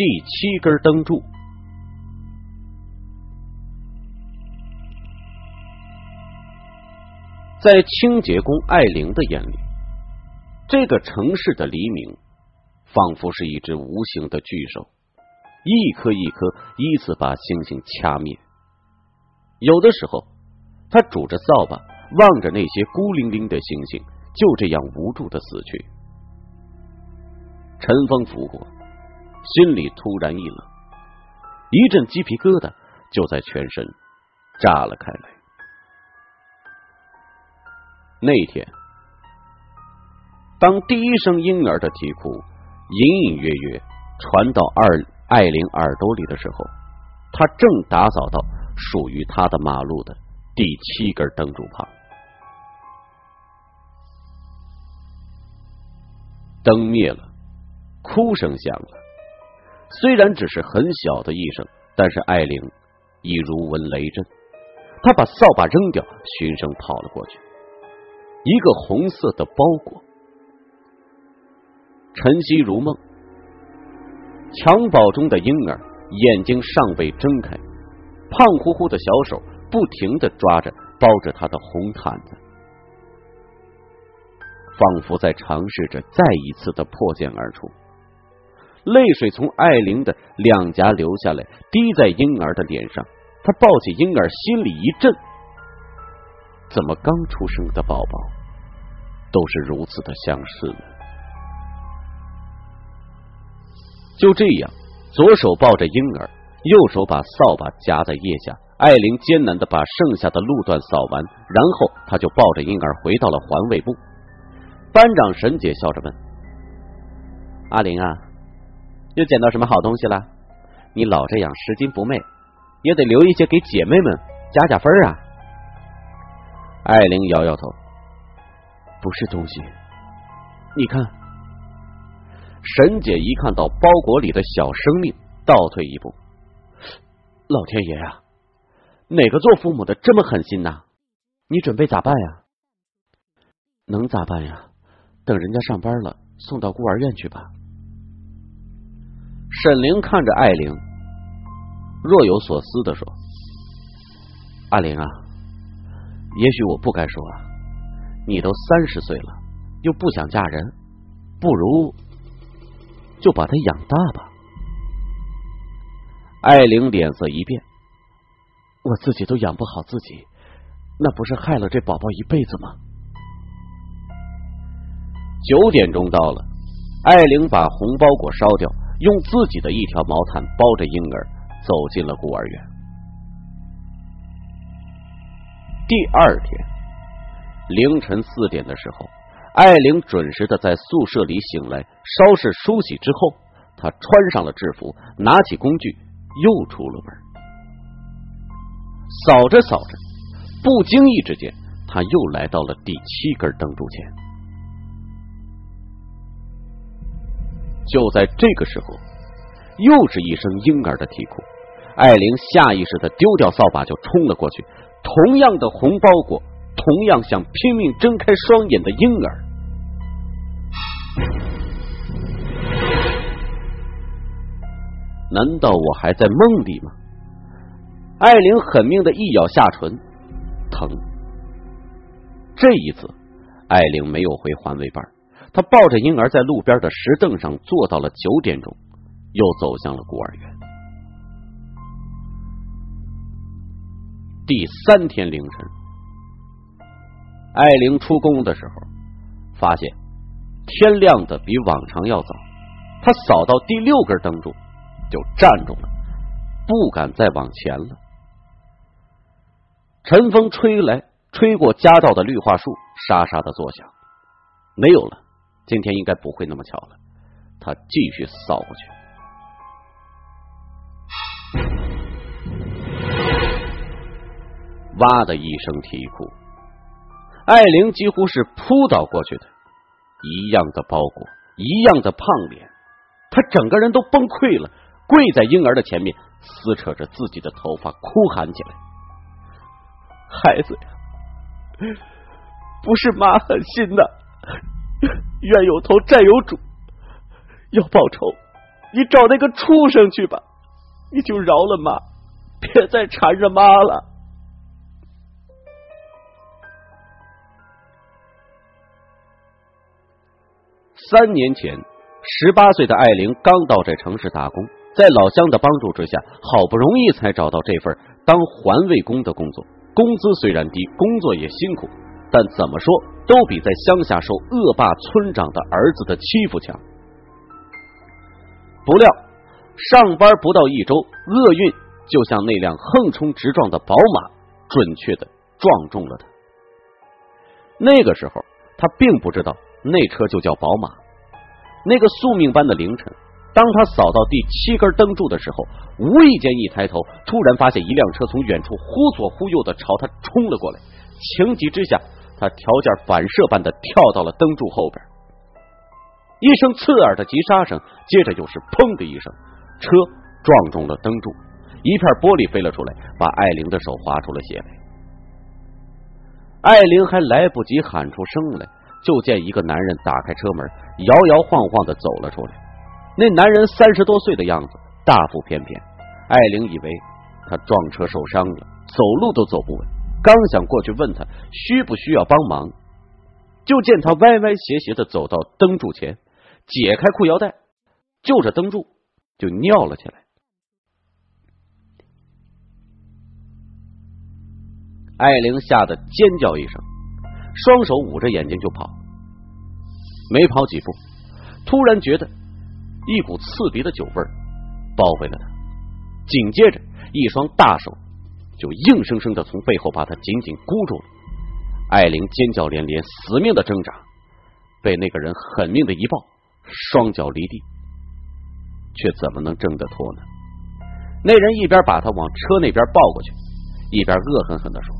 第七根灯柱。在清洁工艾玲的眼里，这个城市的黎明仿佛是一只无形的巨手，一颗一颗依次把星星掐灭。有的时候，他拄着扫把，望着那些孤零零的星星，就这样无助的死去。晨风拂过，心里突然一冷，一阵鸡皮疙瘩就在全身炸了开来。那天，当第一声婴儿的啼哭隐隐约约传到二艾琳耳朵里的时候，他正打扫到属于他的马路的第七根灯柱旁。灯灭了，哭声响了。虽然只是很小的一声，但是艾琳已如闻雷震。他把扫把扔掉，循声跑了过去。一个红色的包裹，晨曦如梦，襁褓中的婴儿眼睛尚未睁开，胖乎乎的小手不停的抓着包着他的红毯子，仿佛在尝试着再一次的破茧而出。泪水从艾琳的两颊流下来，滴在婴儿的脸上。他抱起婴儿，心里一震。怎么刚出生的宝宝都是如此的相似呢？就这样，左手抱着婴儿，右手把扫把夹在腋下。艾琳艰难的把剩下的路段扫完，然后他就抱着婴儿回到了环卫部。班长沈姐笑着问：“阿玲啊，又捡到什么好东西了？你老这样拾金不昧，也得留一些给姐妹们加加分啊！”艾琳摇摇头：“不是东西，你看。”沈姐一看到包裹里的小生命，倒退一步：“老天爷呀，哪个做父母的这么狠心呐？你准备咋办呀？能咋办呀？等人家上班了，送到孤儿院去吧。”沈玲看着艾玲，若有所思的说：“阿玲啊。”也许我不该说啊，你都三十岁了，又不想嫁人，不如就把他养大吧。艾玲脸色一变，我自己都养不好自己，那不是害了这宝宝一辈子吗？九点钟到了，艾玲把红包裹烧掉，用自己的一条毛毯包着婴儿，走进了孤儿院。第二天凌晨四点的时候，艾琳准时的在宿舍里醒来，稍事梳洗之后，她穿上了制服，拿起工具又出了门。扫着扫着，不经意之间，他又来到了第七根灯柱前。就在这个时候，又是一声婴儿的啼哭，艾琳下意识的丢掉扫把，就冲了过去。同样的红包裹，同样想拼命睁开双眼的婴儿，难道我还在梦里吗？艾琳狠命的一咬下唇，疼。这一次，艾琳没有回环卫班，他抱着婴儿在路边的石凳上坐到了九点钟，又走向了孤儿院。第三天凌晨，艾玲出工的时候，发现天亮的比往常要早。他扫到第六根灯柱，就站住了，不敢再往前了。晨风吹来，吹过夹道的绿化树，沙沙的作响。没有了，今天应该不会那么巧了。他继续扫过去。哇的一声啼哭，艾玲几乎是扑倒过去的，一样的包裹，一样的胖脸，她整个人都崩溃了，跪在婴儿的前面，撕扯着自己的头发，哭喊起来：“孩子呀，不是妈狠心的，冤有头债有主，要报仇你找那个畜生去吧，你就饶了妈，别再缠着妈了。三年前，十八岁的艾琳刚到这城市打工，在老乡的帮助之下，好不容易才找到这份当环卫工的工作。工资虽然低，工作也辛苦，但怎么说都比在乡下受恶霸村长的儿子的欺负强。不料上班不到一周，厄运就像那辆横冲直撞的宝马，准确的撞中了他。那个时候，他并不知道那车就叫宝马。那个宿命般的凌晨，当他扫到第七根灯柱的时候，无意间一抬头，突然发现一辆车从远处忽左忽右的朝他冲了过来。情急之下，他条件反射般的跳到了灯柱后边。一声刺耳的急刹声，接着又是砰的一声，车撞中了灯柱，一片玻璃飞了出来，把艾琳的手划出了血来。艾琳还来不及喊出声来。就见一个男人打开车门，摇摇晃晃的走了出来。那男人三十多岁的样子，大腹便便。艾玲以为他撞车受伤了，走路都走不稳。刚想过去问他需不需要帮忙，就见他歪歪斜斜的走到灯柱前，解开裤腰带，就着灯柱就尿了起来。艾玲吓得尖叫一声。双手捂着眼睛就跑，没跑几步，突然觉得一股刺鼻的酒味包围了他，紧接着一双大手就硬生生的从背后把他紧紧箍住了。艾琳尖叫连连，死命的挣扎，被那个人狠命的一抱，双脚离地，却怎么能挣得脱呢？那人一边把他往车那边抱过去，一边恶狠狠的说。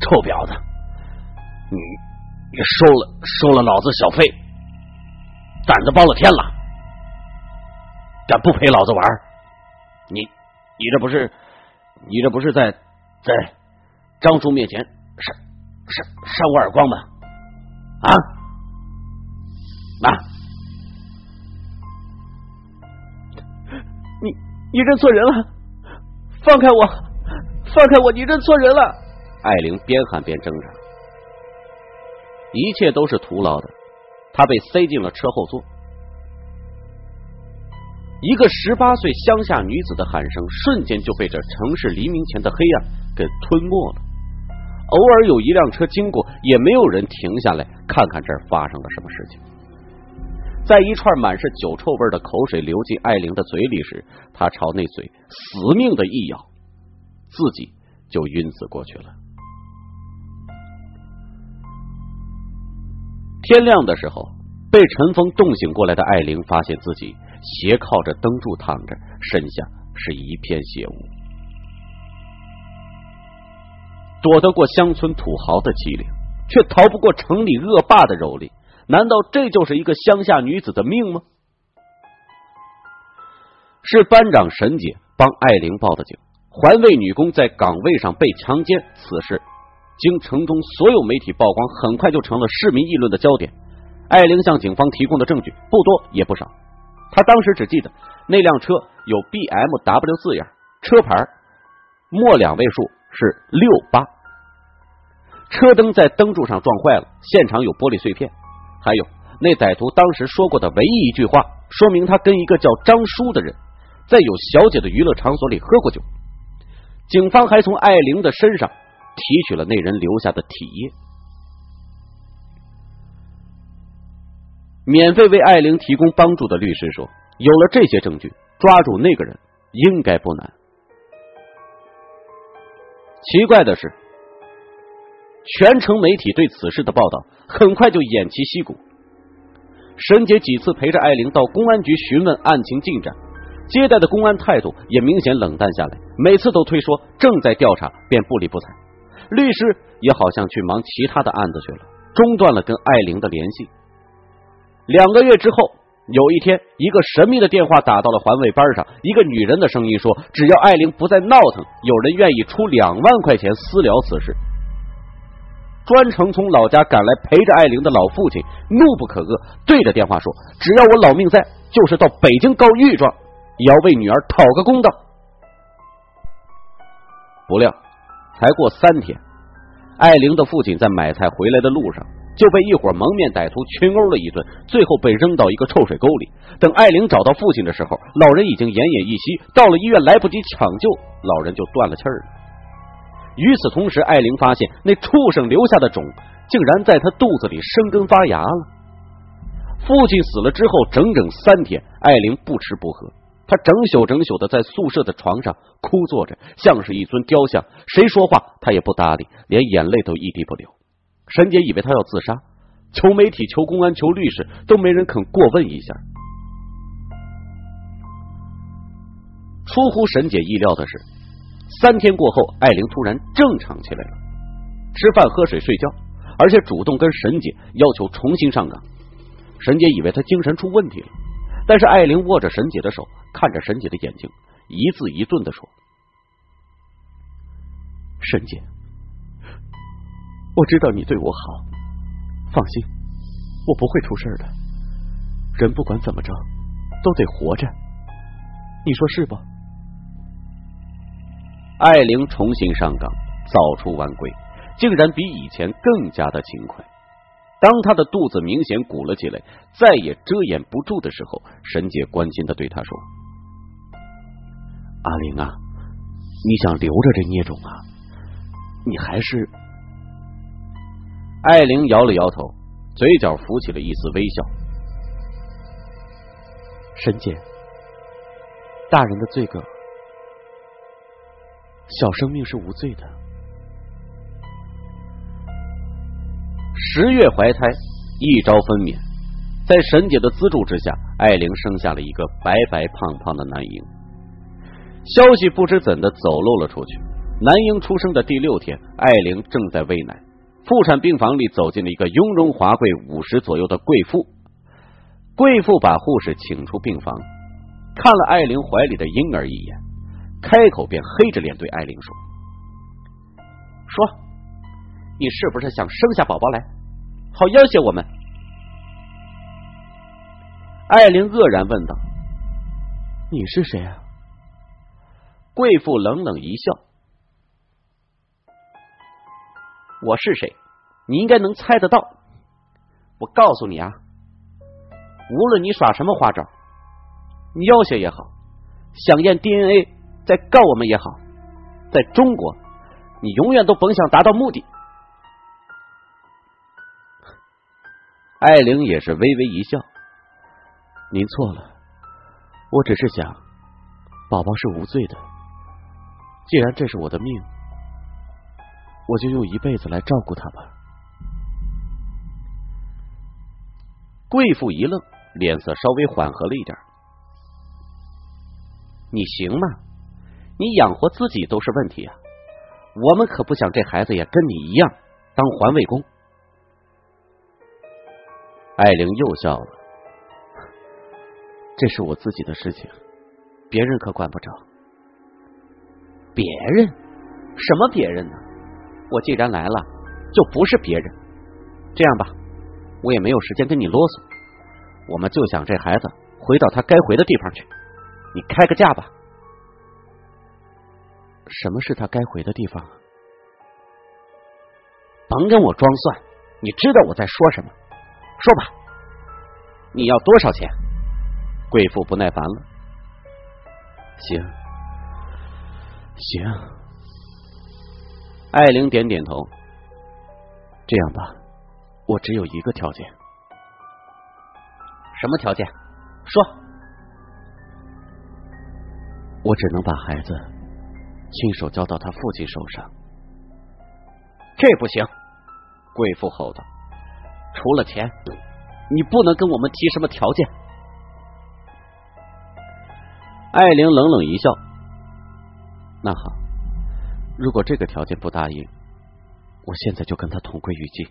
臭婊子，你你收了收了老子小费，胆子包了天了，敢不陪老子玩？你你这不是你这不是在在张叔面前扇扇扇我耳光吗？啊啊！你你认错人了，放开我，放开我！你认错人了。艾玲边喊边挣扎，一切都是徒劳的。她被塞进了车后座。一个十八岁乡下女子的喊声，瞬间就被这城市黎明前的黑暗给吞没了。偶尔有一辆车经过，也没有人停下来看看这儿发生了什么事情。在一串满是酒臭味的口水流进艾玲的嘴里时，她朝那嘴死命的一咬，自己就晕死过去了。天亮的时候，被陈峰冻醒过来的艾玲发现自己斜靠着灯柱躺着，身下是一片血污。躲得过乡村土豪的欺凌，却逃不过城里恶霸的蹂躏。难道这就是一个乡下女子的命吗？是班长沈姐帮艾玲报的警，环卫女工在岗位上被强奸，此事。经城中所有媒体曝光，很快就成了市民议论的焦点。艾玲向警方提供的证据不多也不少，他当时只记得那辆车有 BMW 字样，车牌末两位数是六八，车灯在灯柱上撞坏了，现场有玻璃碎片，还有那歹徒当时说过的唯一一句话，说明他跟一个叫张叔的人在有小姐的娱乐场所里喝过酒。警方还从艾玲的身上。提取了那人留下的体液，免费为艾玲提供帮助的律师说：“有了这些证据，抓住那个人应该不难。”奇怪的是，全城媒体对此事的报道很快就偃旗息鼓。沈姐几次陪着艾玲到公安局询问案情进展，接待的公安态度也明显冷淡下来，每次都推说正在调查，便不理不睬。律师也好像去忙其他的案子去了，中断了跟艾玲的联系。两个月之后，有一天，一个神秘的电话打到了环卫班上，一个女人的声音说：“只要艾玲不再闹腾，有人愿意出两万块钱私了此事。”专程从老家赶来陪着艾玲的老父亲怒不可遏，对着电话说：“只要我老命在，就是到北京告御状，也要为女儿讨个公道。不料，才过三天，艾玲的父亲在买菜回来的路上。就被一伙蒙面歹徒群殴了一顿，最后被扔到一个臭水沟里。等艾玲找到父亲的时候，老人已经奄奄一息。到了医院，来不及抢救，老人就断了气儿了。与此同时，艾玲发现那畜生留下的种竟然在他肚子里生根发芽了。父亲死了之后，整整三天，艾玲不吃不喝，他整宿整宿的在宿舍的床上哭坐着，像是一尊雕像。谁说话，他也不搭理，连眼泪都一滴不流。沈姐以为他要自杀，求媒体、求公安、求律师，都没人肯过问一下。出乎沈姐意料的是，三天过后，艾玲突然正常起来了，吃饭、喝水、睡觉，而且主动跟沈姐要求重新上岗。沈姐以为她精神出问题了，但是艾玲握着沈姐的手，看着沈姐的眼睛，一字一顿的说：“沈姐。”我知道你对我好，放心，我不会出事的。人不管怎么着，都得活着，你说是不？艾玲重新上岗，早出晚归，竟然比以前更加的勤快。当她的肚子明显鼓了起来，再也遮掩不住的时候，沈姐关心的对她说：“阿玲啊，你想留着这孽种啊？你还是……”艾玲摇了摇头，嘴角浮起了一丝微笑。沈姐，大人的罪恶，小生命是无罪的。十月怀胎，一朝分娩，在沈姐的资助之下，艾玲生下了一个白白胖胖的男婴。消息不知怎的走漏了出去。男婴出生的第六天，艾玲正在喂奶。妇产病房里走进了一个雍容华贵、五十左右的贵妇。贵妇把护士请出病房，看了艾琳怀里的婴儿一眼，开口便黑着脸对艾琳说：“说，你是不是想生下宝宝来，好要挟我们？”艾琳愕然问道：“你是谁啊？”贵妇冷冷一笑。我是谁？你应该能猜得到。我告诉你啊，无论你耍什么花招，你要挟也好，想验 DNA 再告我们也好，在中国，你永远都甭想达到目的。艾玲也是微微一笑：“您错了，我只是想，宝宝是无罪的。既然这是我的命。”我就用一辈子来照顾他吧。贵妇一愣，脸色稍微缓和了一点。你行吗？你养活自己都是问题啊！我们可不想这孩子也跟你一样当环卫工。艾玲又笑了，这是我自己的事情，别人可管不着。别人？什么别人呢？我既然来了，就不是别人。这样吧，我也没有时间跟你啰嗦，我们就想这孩子回到他该回的地方去。你开个价吧。什么是他该回的地方？甭跟我装蒜，你知道我在说什么。说吧，你要多少钱？贵妇不耐烦了。行，行。艾玲点点头，这样吧，我只有一个条件。什么条件？说。我只能把孩子亲手交到他父亲手上。这不行！贵妇吼道：“除了钱，你不能跟我们提什么条件。”艾玲冷冷一笑：“那好。”如果这个条件不答应，我现在就跟他同归于尽。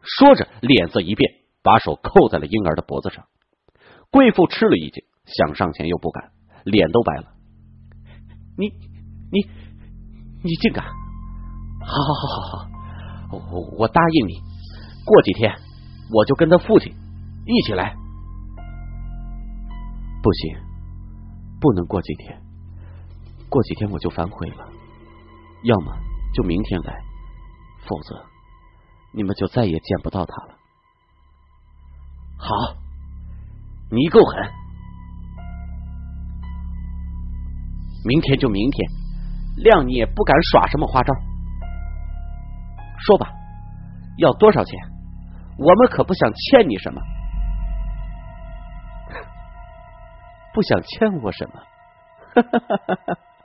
说着，脸色一变，把手扣在了婴儿的脖子上。贵妇吃了一惊，想上前又不敢，脸都白了。你你你竟敢！好好好好好，我我答应你，过几天我就跟他父亲一起来。不行，不能过几天，过几天我就反悔了。要么就明天来，否则你们就再也见不到他了。好，你够狠，明天就明天，谅你也不敢耍什么花招。说吧，要多少钱？我们可不想欠你什么，不想欠我什么。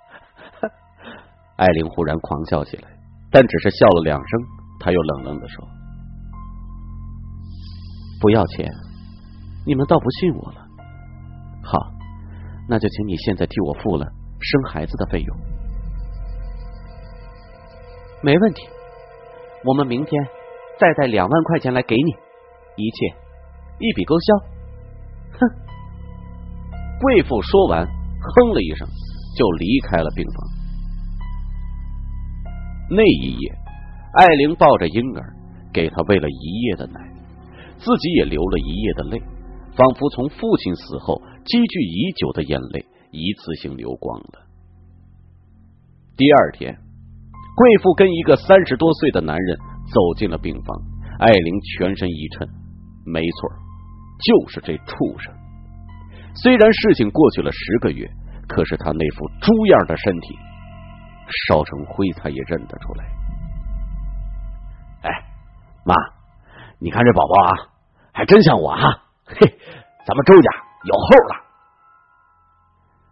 艾琳忽然狂笑起来，但只是笑了两声，他又冷冷的说：“不要钱，你们倒不信我了。好，那就请你现在替我付了生孩子的费用。没问题，我们明天再带两万块钱来给你，一切一笔勾销。”哼！贵妇说完，哼了一声，就离开了病房。那一夜，艾琳抱着婴儿，给他喂了一夜的奶，自己也流了一夜的泪，仿佛从父亲死后积聚已久的眼泪一次性流光了。第二天，贵妇跟一个三十多岁的男人走进了病房，艾琳全身一颤，没错，就是这畜生。虽然事情过去了十个月，可是他那副猪样的身体。烧成灰，他也认得出来。哎，妈，你看这宝宝啊，还真像我哈！嘿，咱们周家有后了。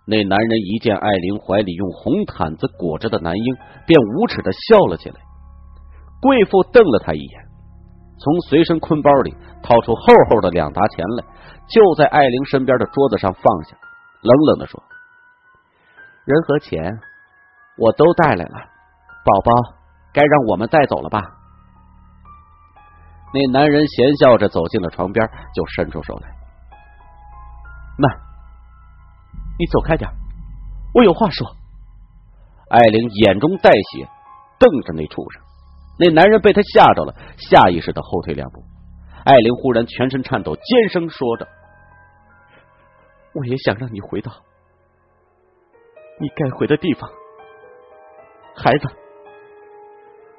那男人一见艾琳怀里用红毯子裹着的男婴，便无耻的笑了起来。贵妇瞪了他一眼，从随身坤包里掏出厚厚的两沓钱来，就在艾琳身边的桌子上放下，冷冷的说：“人和钱。”我都带来了，宝宝该让我们带走了吧？那男人闲笑着走进了床边，就伸出手来。慢，你走开点，我有话说。艾琳眼中带血，瞪着那畜生。那男人被他吓着了，下意识的后退两步。艾琳忽然全身颤抖，尖声说着：“我也想让你回到你该回的地方。”孩子，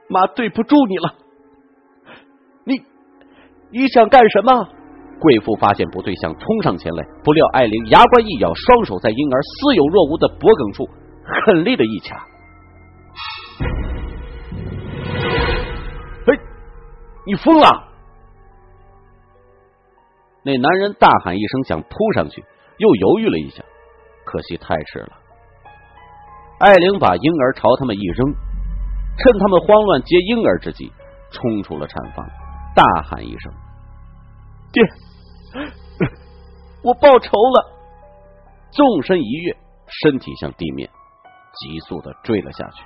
妈对不住你了。你你想干什么？贵妇发现不对，想冲上前来，不料艾琳牙关一咬，双手在婴儿似有若无的脖颈处狠力的一掐。哎，你疯了！那男人大喊一声，想扑上去，又犹豫了一下，可惜太迟了。艾琳把婴儿朝他们一扔，趁他们慌乱接婴儿之际，冲出了产房，大喊一声：“爹，我报仇了！”纵身一跃，身体向地面急速的坠了下去。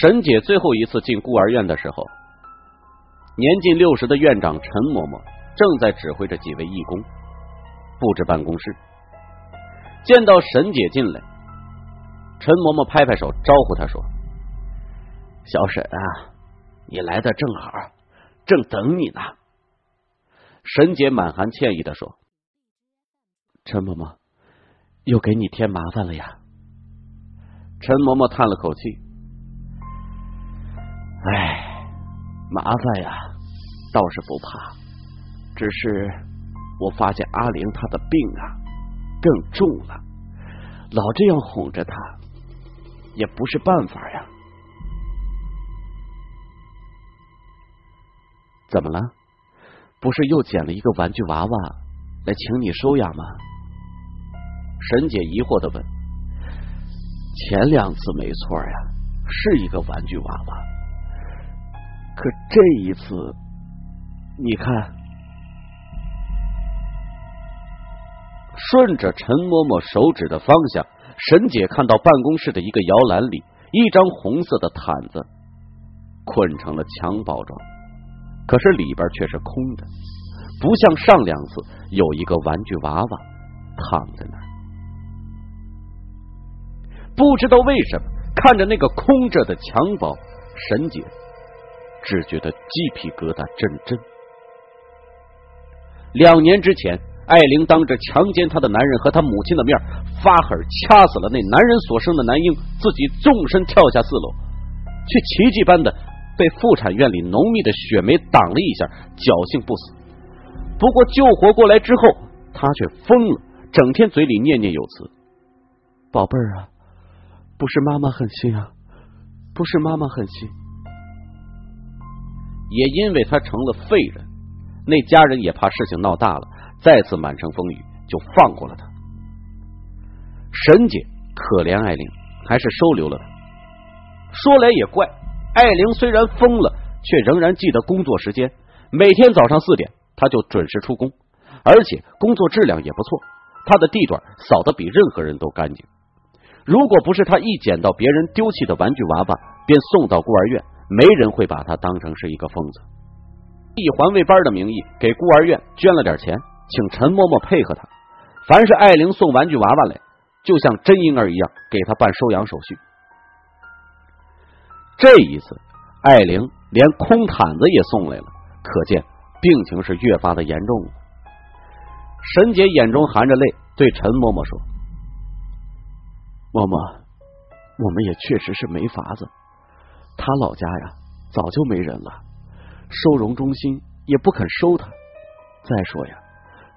沈姐最后一次进孤儿院的时候，年近六十的院长陈嬷嬷。正在指挥着几位义工布置办公室，见到沈姐进来，陈嬷嬷拍拍手招呼她说：“小沈啊，你来的正好，正等你呢。”沈姐满含歉意的说：“陈嬷嬷，又给你添麻烦了呀。”陈嬷嬷叹了口气：“哎，麻烦呀，倒是不怕。”只是我发现阿玲她的病啊更重了，老这样哄着她也不是办法呀。怎么了？不是又捡了一个玩具娃娃来请你收养吗？沈姐疑惑的问。前两次没错呀，是一个玩具娃娃，可这一次，你看。顺着陈嬷嬷手指的方向，沈姐看到办公室的一个摇篮里，一张红色的毯子捆成了襁褓状，可是里边却是空的，不像上两次有一个玩具娃娃躺在那儿。不知道为什么，看着那个空着的襁褓，沈姐只觉得鸡皮疙瘩阵阵。两年之前，艾玲当着强奸她的男人和她母亲的面，发狠掐死了那男人所生的男婴，自己纵身跳下四楼，却奇迹般的被妇产院里浓密的雪梅挡了一下，侥幸不死。不过救活过来之后，她却疯了，整天嘴里念念有词：“宝贝儿啊，不是妈妈狠心啊，不是妈妈狠心。”也因为他成了废人，那家人也怕事情闹大了，再次满城风雨，就放过了他。沈姐可怜艾琳，还是收留了他。说来也怪，艾琳虽然疯了，却仍然记得工作时间，每天早上四点，他就准时出工，而且工作质量也不错，他的地段扫得比任何人都干净。如果不是他一捡到别人丢弃的玩具娃娃，便送到孤儿院。没人会把他当成是一个疯子。以环卫班的名义给孤儿院捐了点钱，请陈嬷嬷配合他。凡是艾玲送玩具娃娃来，就像真婴儿一样给他办收养手续。这一次，艾玲连空毯子也送来了，可见病情是越发的严重了。沈姐眼中含着泪，对陈嬷嬷说：“嬷嬷，我们也确实是没法子。”他老家呀，早就没人了，收容中心也不肯收他。再说呀，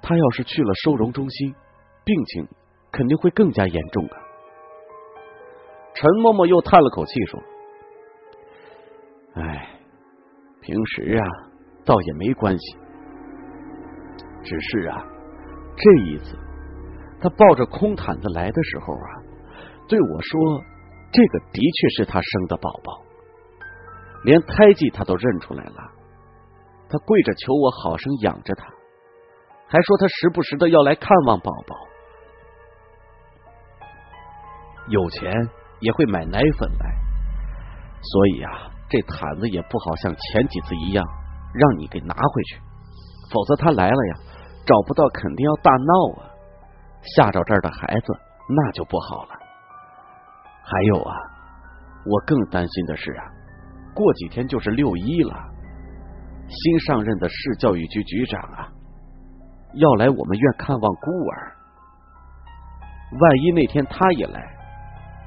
他要是去了收容中心，病情肯定会更加严重啊。陈嬷嬷又叹了口气说：“哎，平时啊，倒也没关系，只是啊，这一次他抱着空毯子来的时候啊，对我说，这个的确是他生的宝宝。”连胎记他都认出来了，他跪着求我好生养着他，还说他时不时的要来看望宝宝，有钱也会买奶粉来，所以啊，这毯子也不好像前几次一样让你给拿回去，否则他来了呀，找不到肯定要大闹啊，吓着这儿的孩子那就不好了。还有啊，我更担心的是啊。过几天就是六一了，新上任的市教育局局长啊，要来我们院看望孤儿。万一那天他也来，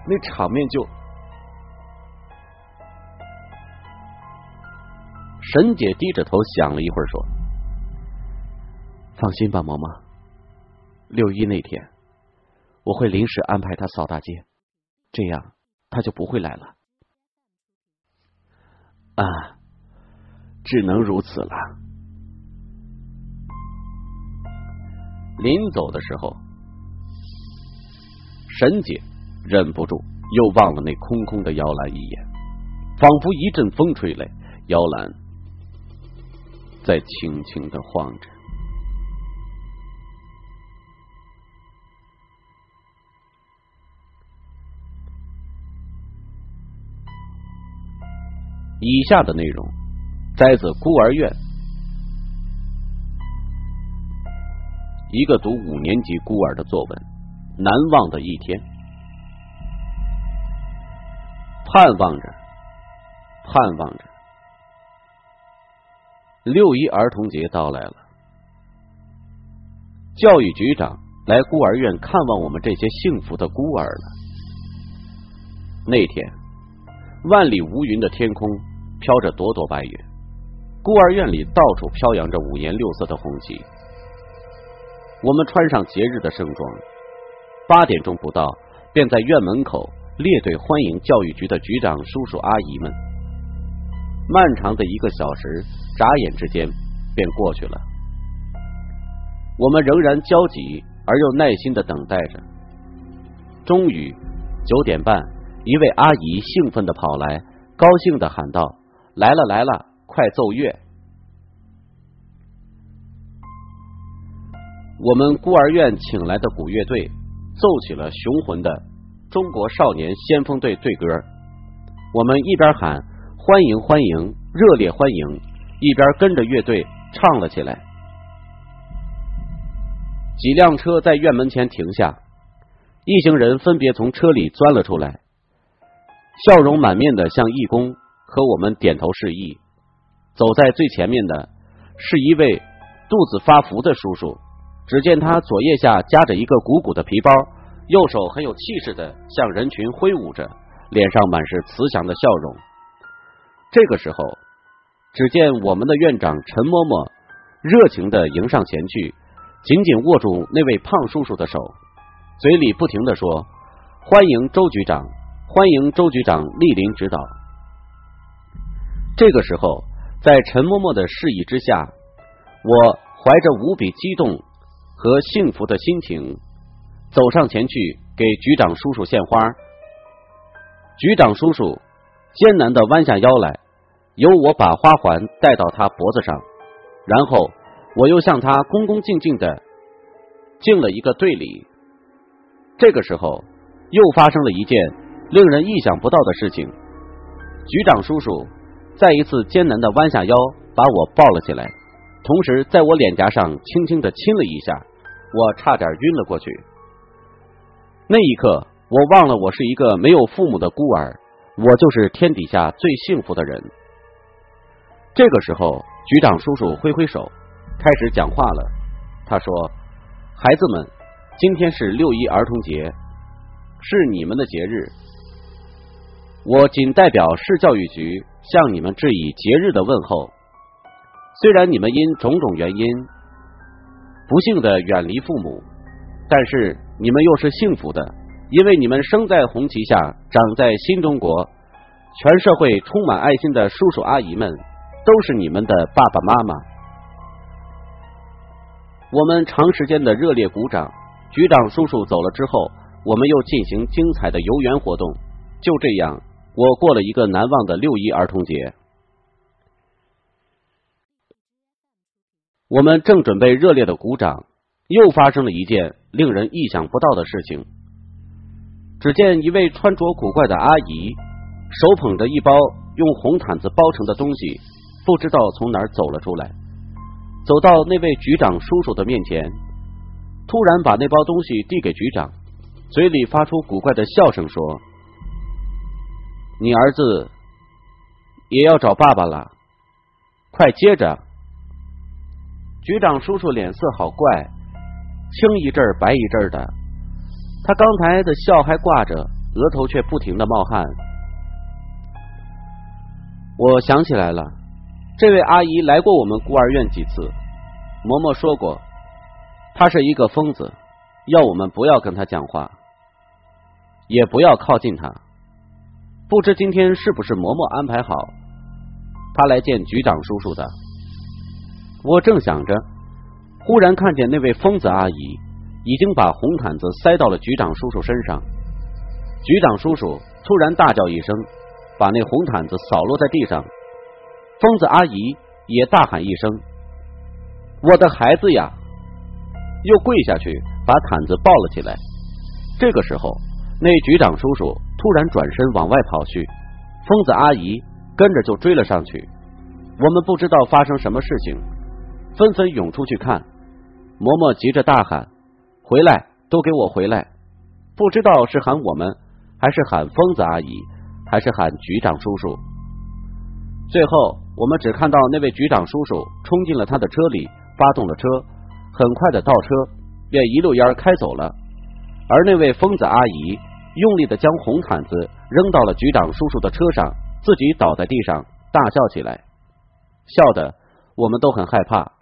那场面就……沈姐低着头想了一会儿，说：“放心吧，嬷嬷，六一那天我会临时安排他扫大街，这样他就不会来了。”啊，只能如此了。临走的时候，沈姐忍不住又望了那空空的摇篮一眼，仿佛一阵风吹来，摇篮在轻轻的晃着。以下的内容摘自孤儿院一个读五年级孤儿的作文《难忘的一天》。盼望着，盼望着，六一儿童节到来了。教育局长来孤儿院看望我们这些幸福的孤儿了。那天，万里无云的天空。飘着朵朵白云，孤儿院里到处飘扬着五颜六色的红旗。我们穿上节日的盛装，八点钟不到，便在院门口列队欢迎教育局的局长叔叔阿姨们。漫长的一个小时，眨眼之间便过去了。我们仍然焦急而又耐心的等待着。终于，九点半，一位阿姨兴奋的跑来，高兴的喊道。来了来了，快奏乐！我们孤儿院请来的鼓乐队奏起了雄浑的中国少年先锋队队歌。我们一边喊欢迎欢迎，热烈欢迎，一边跟着乐队唱了起来。几辆车在院门前停下，一行人分别从车里钻了出来，笑容满面的向义工。和我们点头示意，走在最前面的是一位肚子发福的叔叔。只见他左腋下夹着一个鼓鼓的皮包，右手很有气势的向人群挥舞着，脸上满是慈祥的笑容。这个时候，只见我们的院长陈嬷嬷热情的迎上前去，紧紧握住那位胖叔叔的手，嘴里不停的说：“欢迎周局长，欢迎周局长莅临指导。”这个时候，在陈嬷嬷的示意之下，我怀着无比激动。和幸福的心情，走上前去给局长叔叔献花。局长叔叔艰难的弯下腰来，由我把花环戴到他脖子上，然后我又向他恭恭敬敬的敬了一个对礼。这个时候，又发生了一件令人意想不到的事情。局长叔叔再一次艰难的弯下腰，把我抱了起来。同时，在我脸颊上轻轻的亲了一下，我差点晕了过去。那一刻，我忘了我是一个没有父母的孤儿，我就是天底下最幸福的人。这个时候，局长叔叔挥挥手，开始讲话了。他说：“孩子们，今天是六一儿童节，是你们的节日。我仅代表市教育局向你们致以节日的问候。”虽然你们因种种原因不幸的远离父母，但是你们又是幸福的，因为你们生在红旗下，长在新中国，全社会充满爱心的叔叔阿姨们都是你们的爸爸妈妈。我们长时间的热烈鼓掌，局长叔叔走了之后，我们又进行精彩的游园活动。就这样，我过了一个难忘的六一儿童节。我们正准备热烈的鼓掌，又发生了一件令人意想不到的事情。只见一位穿着古怪的阿姨，手捧着一包用红毯子包成的东西，不知道从哪儿走了出来，走到那位局长叔叔的面前，突然把那包东西递给局长，嘴里发出古怪的笑声，说：“你儿子也要找爸爸了，快接着。”局长叔叔脸色好怪，青一阵白一阵的。他刚才的笑还挂着，额头却不停的冒汗。我想起来了，这位阿姨来过我们孤儿院几次。嬷嬷说过，她是一个疯子，要我们不要跟她讲话，也不要靠近她。不知今天是不是嬷嬷安排好，她来见局长叔叔的。我正想着，忽然看见那位疯子阿姨已经把红毯子塞到了局长叔叔身上。局长叔叔突然大叫一声，把那红毯子扫落在地上。疯子阿姨也大喊一声：“我的孩子呀！”又跪下去把毯子抱了起来。这个时候，那局长叔叔突然转身往外跑去，疯子阿姨跟着就追了上去。我们不知道发生什么事情。纷纷涌出去看，嬷嬷急着大喊：“回来，都给我回来！”不知道是喊我们，还是喊疯子阿姨，还是喊局长叔叔。最后，我们只看到那位局长叔叔冲进了他的车里，发动了车，很快的倒车，便一溜烟开走了。而那位疯子阿姨用力的将红毯子扔到了局长叔叔的车上，自己倒在地上大笑起来，笑的我们都很害怕。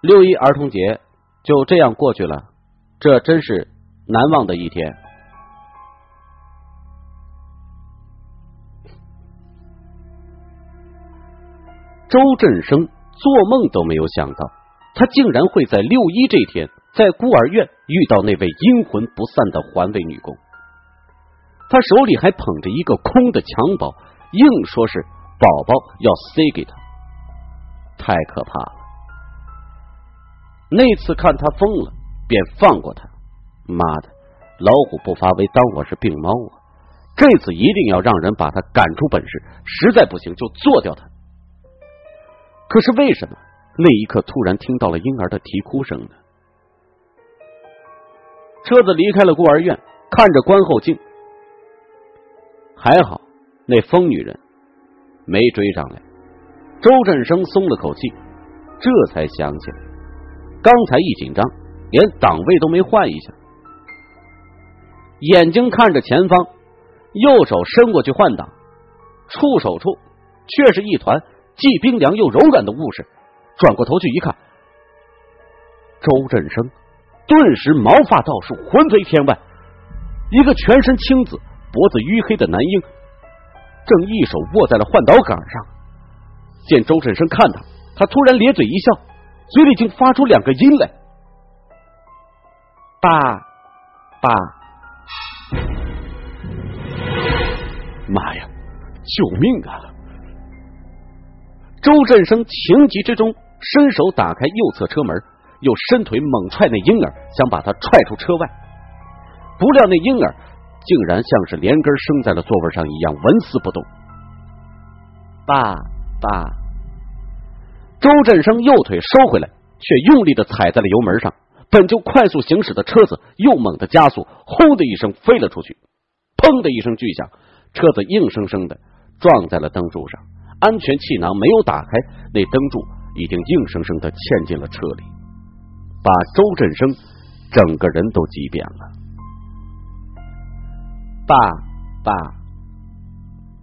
六一儿童节就这样过去了，这真是难忘的一天。周振生做梦都没有想到，他竟然会在六一这天在孤儿院遇到那位阴魂不散的环卫女工。他手里还捧着一个空的襁褓，硬说是宝宝要塞给他，太可怕了。那次看他疯了，便放过他。妈的，老虎不发威，当我是病猫啊！这次一定要让人把他赶出本市，实在不行就做掉他。可是为什么那一刻突然听到了婴儿的啼哭声呢？车子离开了孤儿院，看着观后镜，还好那疯女人没追上来。周振生松了口气，这才想起来，刚才一紧张，连档位都没换一下。眼睛看着前方，右手伸过去换挡，触手处却是一团既冰凉又柔软的物事。转过头去一看，周振生顿时毛发倒竖，魂飞天外。一个全身青紫、脖子淤黑的男婴，正一手握在了换挡杆上。见周振生看他，他突然咧嘴一笑，嘴里竟发出两个音来：“爸，爸。”妈呀！救命啊！周振生情急之中伸手打开右侧车门，又伸腿猛踹那婴儿，想把他踹出车外。不料那婴儿竟然像是连根生在了座位上一样，纹丝不动。爸爸，周振生右腿收回来，却用力的踩在了油门上。本就快速行驶的车子又猛地加速，轰的一声飞了出去，砰的一声巨响。车子硬生生的撞在了灯柱上，安全气囊没有打开，那灯柱已经硬生生的嵌进了车里，把周振生整个人都挤扁了。爸爸，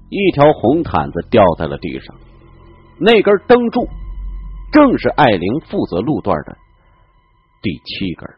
一条红毯子掉在了地上，那根灯柱正是艾琳负责路段的第七根儿。